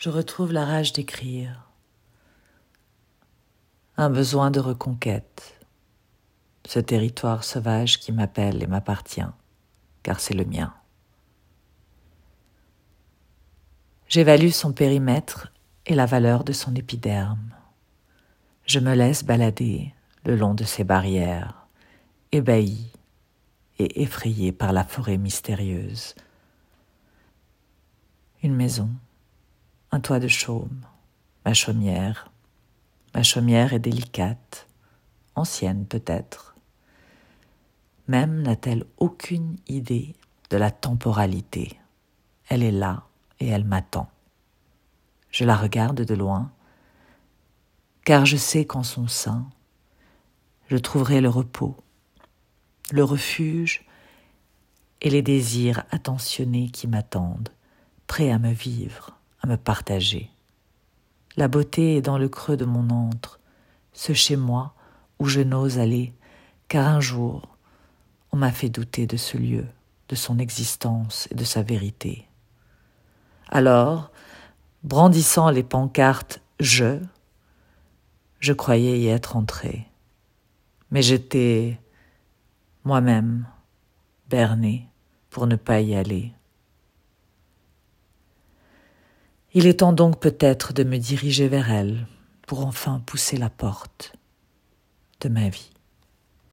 je retrouve la rage d'écrire, un besoin de reconquête, ce territoire sauvage qui m'appelle et m'appartient, car c'est le mien. J'évalue son périmètre et la valeur de son épiderme. Je me laisse balader le long de ses barrières, ébahi et effrayé par la forêt mystérieuse. Une maison, un toit de chaume, ma chaumière. Ma chaumière est délicate, ancienne peut-être. Même n'a-t-elle aucune idée de la temporalité. Elle est là et elle m'attend. Je la regarde de loin, car je sais qu'en son sein, je trouverai le repos, le refuge et les désirs attentionnés qui m'attendent, prêts à me vivre, à me partager. La beauté est dans le creux de mon antre, ce chez moi où je n'ose aller, car un jour on m'a fait douter de ce lieu, de son existence et de sa vérité. Alors, brandissant les pancartes Je, je croyais y être entré. Mais j'étais moi-même berné pour ne pas y aller. Il est temps donc peut-être de me diriger vers elle pour enfin pousser la porte de ma vie.